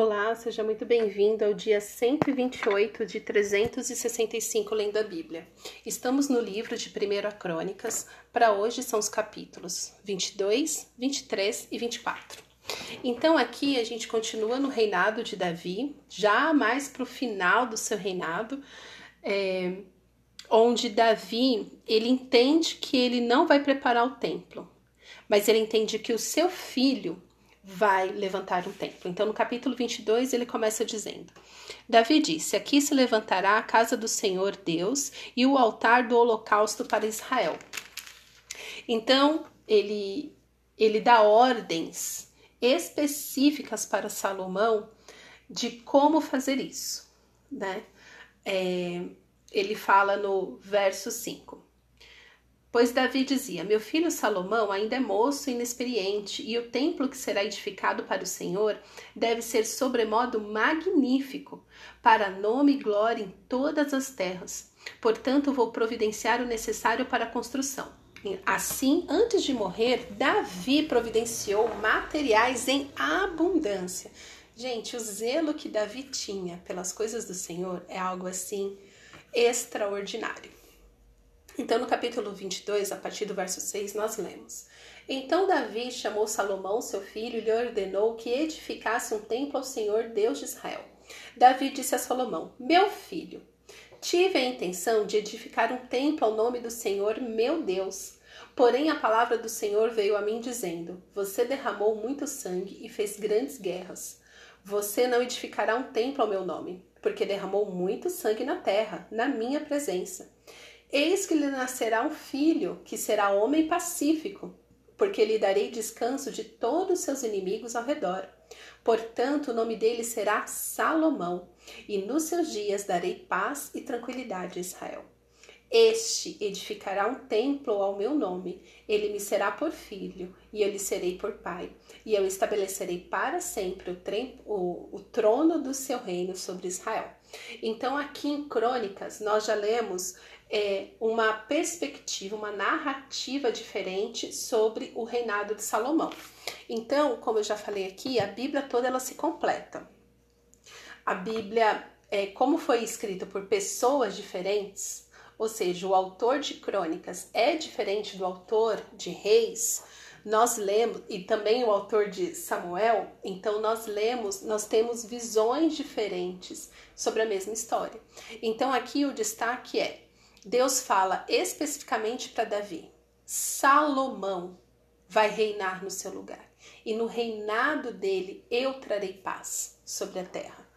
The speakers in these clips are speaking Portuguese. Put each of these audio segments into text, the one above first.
Olá, seja muito bem-vindo ao dia 128 de 365 lendo a Bíblia. Estamos no livro de 1 Crônicas, para hoje são os capítulos 22, 23 e 24. Então aqui a gente continua no reinado de Davi, já mais para o final do seu reinado, é, onde Davi ele entende que ele não vai preparar o templo, mas ele entende que o seu filho vai levantar um templo. Então, no capítulo 22, ele começa dizendo: Davi disse: Aqui se levantará a casa do Senhor Deus e o altar do holocausto para Israel. Então, ele, ele dá ordens específicas para Salomão de como fazer isso, né? É, ele fala no verso 5. Pois Davi dizia: Meu filho Salomão ainda é moço e inexperiente, e o templo que será edificado para o Senhor deve ser sobremodo magnífico, para nome e glória em todas as terras. Portanto, vou providenciar o necessário para a construção. Assim, antes de morrer, Davi providenciou materiais em abundância. Gente, o zelo que Davi tinha pelas coisas do Senhor é algo assim extraordinário. Então, no capítulo 22, a partir do verso 6, nós lemos: Então Davi chamou Salomão, seu filho, e lhe ordenou que edificasse um templo ao Senhor Deus de Israel. Davi disse a Salomão: Meu filho, tive a intenção de edificar um templo ao nome do Senhor, meu Deus. Porém, a palavra do Senhor veio a mim dizendo: Você derramou muito sangue e fez grandes guerras. Você não edificará um templo ao meu nome, porque derramou muito sangue na terra, na minha presença. Eis que lhe nascerá um filho, que será homem pacífico, porque lhe darei descanso de todos os seus inimigos ao redor. Portanto, o nome dele será Salomão, e nos seus dias darei paz e tranquilidade a Israel. Este edificará um templo ao meu nome, ele me será por filho, e eu lhe serei por pai, e eu estabelecerei para sempre o, o, o trono do seu reino sobre Israel. Então, aqui em Crônicas, nós já lemos é, uma perspectiva, uma narrativa diferente sobre o reinado de Salomão. Então, como eu já falei aqui, a Bíblia toda ela se completa. A Bíblia, é, como foi escrita por pessoas diferentes, ou seja, o autor de crônicas é diferente do autor de reis, nós lemos, e também o autor de Samuel, então nós lemos, nós temos visões diferentes sobre a mesma história. Então aqui o destaque é Deus fala especificamente para Davi: Salomão vai reinar no seu lugar, e no reinado dele eu trarei paz sobre a terra.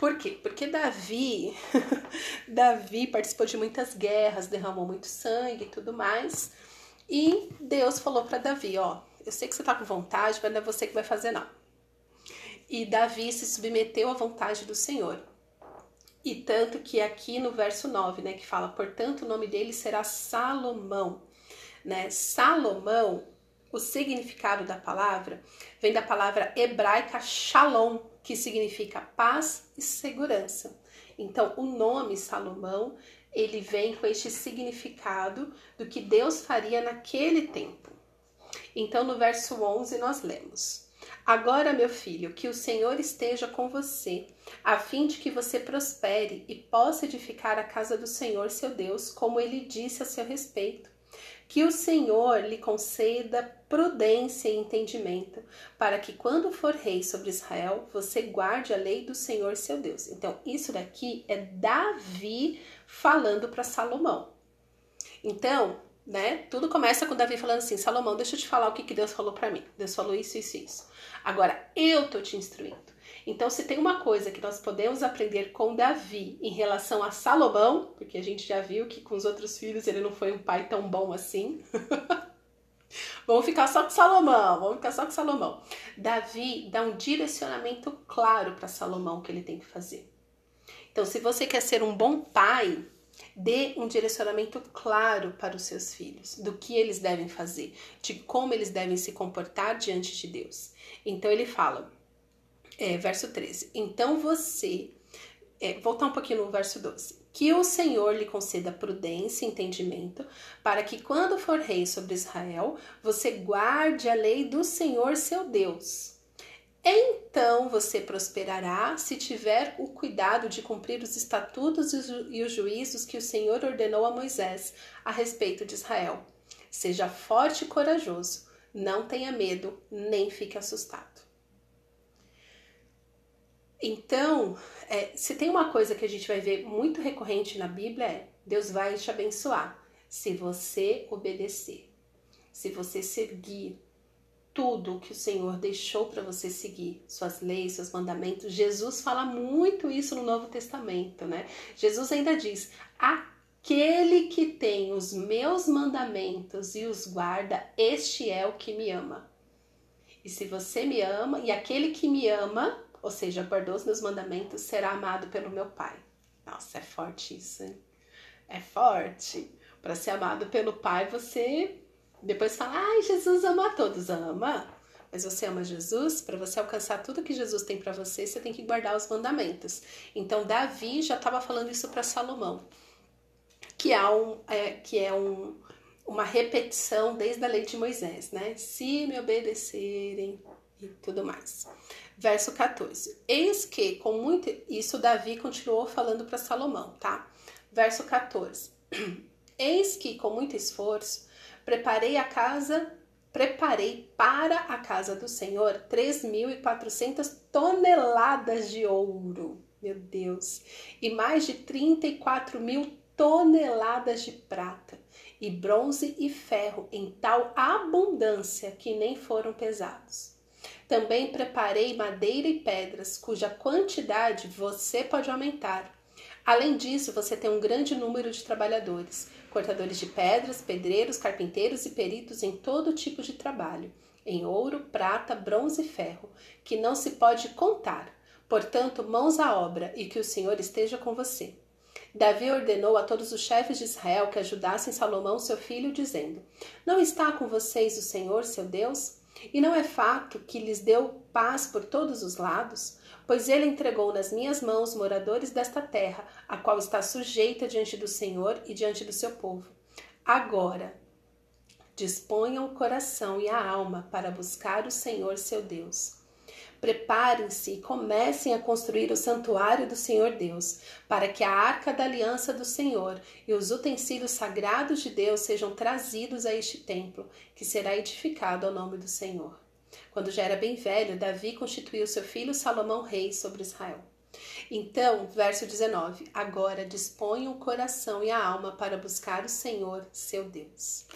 Por quê? Porque Davi, Davi participou de muitas guerras, derramou muito sangue e tudo mais. E Deus falou para Davi, ó, eu sei que você tá com vontade, mas não é você que vai fazer não. E Davi se submeteu à vontade do Senhor. E tanto que aqui no verso 9, né, que fala, portanto, o nome dele será Salomão, né? Salomão, o significado da palavra vem da palavra hebraica shalom, que significa paz e segurança. Então, o nome Salomão, ele vem com este significado do que Deus faria naquele tempo. Então, no verso 11, nós lemos: Agora, meu filho, que o Senhor esteja com você, a fim de que você prospere e possa edificar a casa do Senhor, seu Deus, como ele disse a seu respeito. Que o Senhor lhe conceda prudência e entendimento, para que quando for rei sobre Israel, você guarde a lei do Senhor, seu Deus. Então, isso daqui é Davi falando para Salomão. Então, né? Tudo começa com Davi falando assim: Salomão, deixa eu te falar o que, que Deus falou para mim. Deus falou isso, isso, isso. Agora eu tô te instruindo. Então, se tem uma coisa que nós podemos aprender com Davi em relação a Salomão, porque a gente já viu que com os outros filhos ele não foi um pai tão bom assim. vamos ficar só com Salomão, vamos ficar só com Salomão. Davi dá um direcionamento claro para Salomão que ele tem que fazer. Então, se você quer ser um bom pai, Dê um direcionamento claro para os seus filhos, do que eles devem fazer, de como eles devem se comportar diante de Deus. Então ele fala, é, verso 13: Então você, é, voltar um pouquinho no verso 12: Que o Senhor lhe conceda prudência e entendimento, para que quando for rei sobre Israel, você guarde a lei do Senhor seu Deus Então você prosperará se tiver o cuidado de cumprir os estatutos e os juízos que o Senhor ordenou a Moisés a respeito de Israel. Seja forte e corajoso, não tenha medo, nem fique assustado. Então, é, se tem uma coisa que a gente vai ver muito recorrente na Bíblia é Deus vai te abençoar se você obedecer, se você seguir tudo que o Senhor deixou para você seguir, suas leis, seus mandamentos. Jesus fala muito isso no Novo Testamento, né? Jesus ainda diz: Aquele que tem os meus mandamentos e os guarda, este é o que me ama. E se você me ama, e aquele que me ama, ou seja, guardou os meus mandamentos, será amado pelo meu Pai. Nossa, é forte isso, hein? É forte. Para ser amado pelo Pai, você depois fala, ai, Jesus ama a todos. Ama. Mas você ama Jesus? Para você alcançar tudo que Jesus tem para você, você tem que guardar os mandamentos. Então, Davi já estava falando isso para Salomão, que é, um, é, que é um, uma repetição desde a lei de Moisés, né? Se me obedecerem e tudo mais. Verso 14. Eis que, com muito. Isso Davi continuou falando para Salomão, tá? Verso 14. Eis que, com muito esforço, preparei a casa, preparei para a casa do Senhor 3.400 toneladas de ouro, meu Deus, e mais de 34 mil toneladas de prata, e bronze e ferro em tal abundância que nem foram pesados. Também preparei madeira e pedras, cuja quantidade você pode aumentar. Além disso, você tem um grande número de trabalhadores cortadores de pedras, pedreiros, carpinteiros e peritos em todo tipo de trabalho, em ouro, prata, bronze e ferro, que não se pode contar. Portanto, mãos à obra e que o Senhor esteja com você. Davi ordenou a todos os chefes de Israel que ajudassem Salomão, seu filho, dizendo: Não está com vocês o Senhor, seu Deus? E não é fato que lhes deu paz por todos os lados? Pois ele entregou nas minhas mãos moradores desta terra, a qual está sujeita diante do Senhor e diante do seu povo. Agora, disponham o coração e a alma para buscar o Senhor seu Deus. Preparem-se e comecem a construir o santuário do Senhor Deus, para que a arca da aliança do Senhor e os utensílios sagrados de Deus sejam trazidos a este templo, que será edificado ao nome do Senhor. Quando já era bem velho, Davi constituiu seu filho Salomão rei sobre Israel. Então, verso 19: Agora disponha o coração e a alma para buscar o Senhor, seu Deus.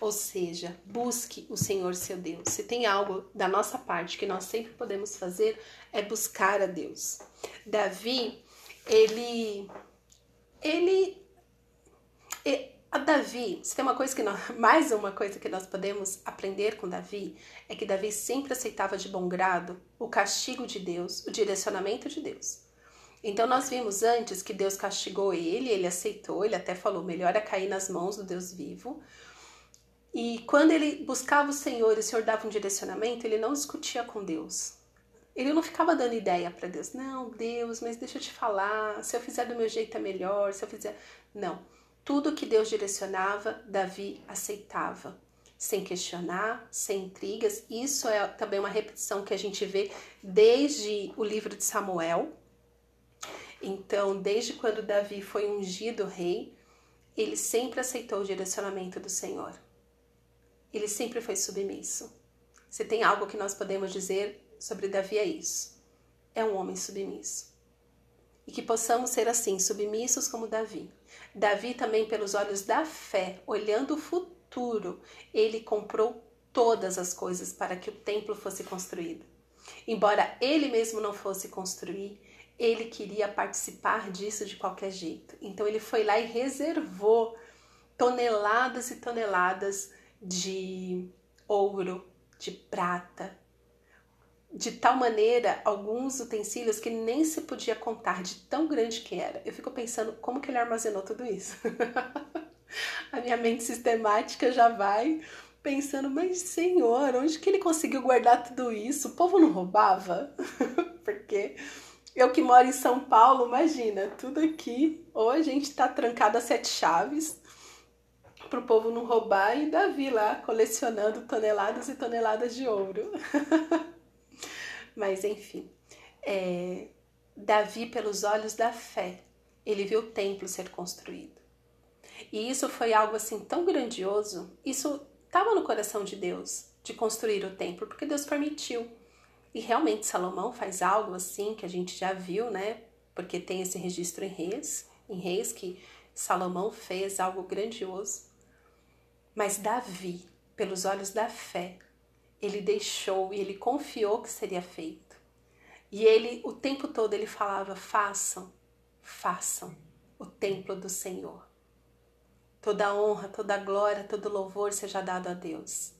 Ou seja, busque o Senhor, seu Deus. Se tem algo da nossa parte que nós sempre podemos fazer, é buscar a Deus. Davi, ele. Ele. A Davi, se tem uma coisa que nós, mais uma coisa que nós podemos aprender com Davi, é que Davi sempre aceitava de bom grado o castigo de Deus, o direcionamento de Deus. Então nós vimos antes que Deus castigou ele, ele aceitou, ele até falou: melhor é cair nas mãos do Deus vivo. E quando ele buscava o Senhor e o Senhor dava um direcionamento, ele não discutia com Deus. Ele não ficava dando ideia para Deus. Não, Deus, mas deixa eu te falar. Se eu fizer do meu jeito é melhor. Se eu fizer. Não. Tudo que Deus direcionava, Davi aceitava, sem questionar, sem intrigas. Isso é também uma repetição que a gente vê desde o livro de Samuel. Então, desde quando Davi foi ungido rei, ele sempre aceitou o direcionamento do Senhor. Ele sempre foi submisso. Se tem algo que nós podemos dizer sobre Davi é isso. É um homem submisso. E que possamos ser assim, submissos como Davi Davi também, pelos olhos da fé, olhando o futuro, ele comprou todas as coisas para que o templo fosse construído. Embora ele mesmo não fosse construir, ele queria participar disso de qualquer jeito. Então ele foi lá e reservou toneladas e toneladas de ouro, de prata, de tal maneira alguns utensílios que nem se podia contar de tão grande que era. Eu fico pensando como que ele armazenou tudo isso. a minha mente sistemática já vai pensando, mas senhor, onde que ele conseguiu guardar tudo isso? O povo não roubava? Porque eu que moro em São Paulo, imagina, tudo aqui, ou a gente tá trancado a sete chaves pro povo não roubar e Davi lá colecionando toneladas e toneladas de ouro. Mas enfim, é, Davi, pelos olhos da fé, ele viu o templo ser construído. E isso foi algo assim tão grandioso, isso estava no coração de Deus, de construir o templo, porque Deus permitiu. E realmente Salomão faz algo assim que a gente já viu, né? Porque tem esse registro em Reis, em Reis que Salomão fez algo grandioso. Mas Davi, pelos olhos da fé, ele deixou e ele confiou que seria feito. E ele, o tempo todo, ele falava: façam, façam o templo do Senhor. Toda honra, toda glória, todo louvor seja dado a Deus.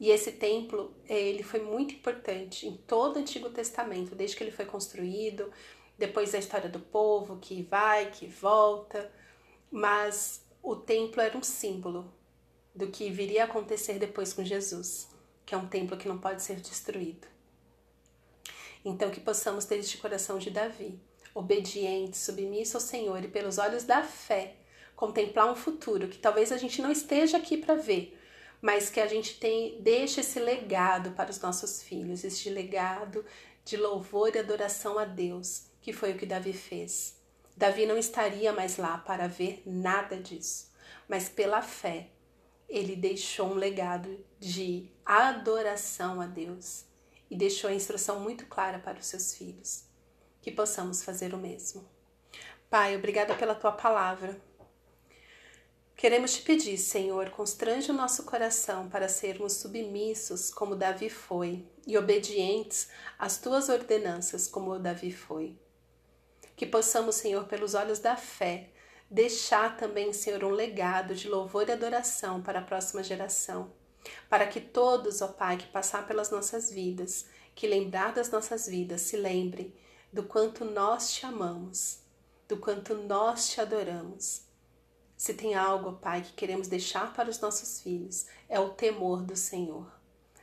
E esse templo, ele foi muito importante em todo o Antigo Testamento, desde que ele foi construído, depois da história do povo que vai, que volta, mas o templo era um símbolo do que viria a acontecer depois com Jesus, que é um templo que não pode ser destruído. Então que possamos ter este coração de Davi, obediente, submisso ao Senhor e pelos olhos da fé, contemplar um futuro que talvez a gente não esteja aqui para ver, mas que a gente tem, deixe esse legado para os nossos filhos, este legado de louvor e adoração a Deus, que foi o que Davi fez. Davi não estaria mais lá para ver nada disso, mas pela fé ele deixou um legado de adoração a Deus e deixou a instrução muito clara para os seus filhos. Que possamos fazer o mesmo. Pai, obrigada pela tua palavra. Queremos te pedir, Senhor, constrange o nosso coração para sermos submissos como Davi foi e obedientes às tuas ordenanças como Davi foi. Que possamos, Senhor, pelos olhos da fé, deixar também, Senhor, um legado de louvor e adoração para a próxima geração. Para que todos, ó Pai, que passar pelas nossas vidas, que lembrar das nossas vidas, se lembrem do quanto nós te amamos, do quanto nós te adoramos se tem algo, Pai, que queremos deixar para os nossos filhos, é o temor do Senhor.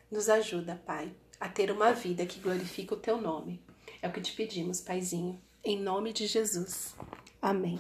Nos ajuda, Pai, a ter uma vida que glorifica o Teu nome. É o que te pedimos, Paizinho, em nome de Jesus. Amém.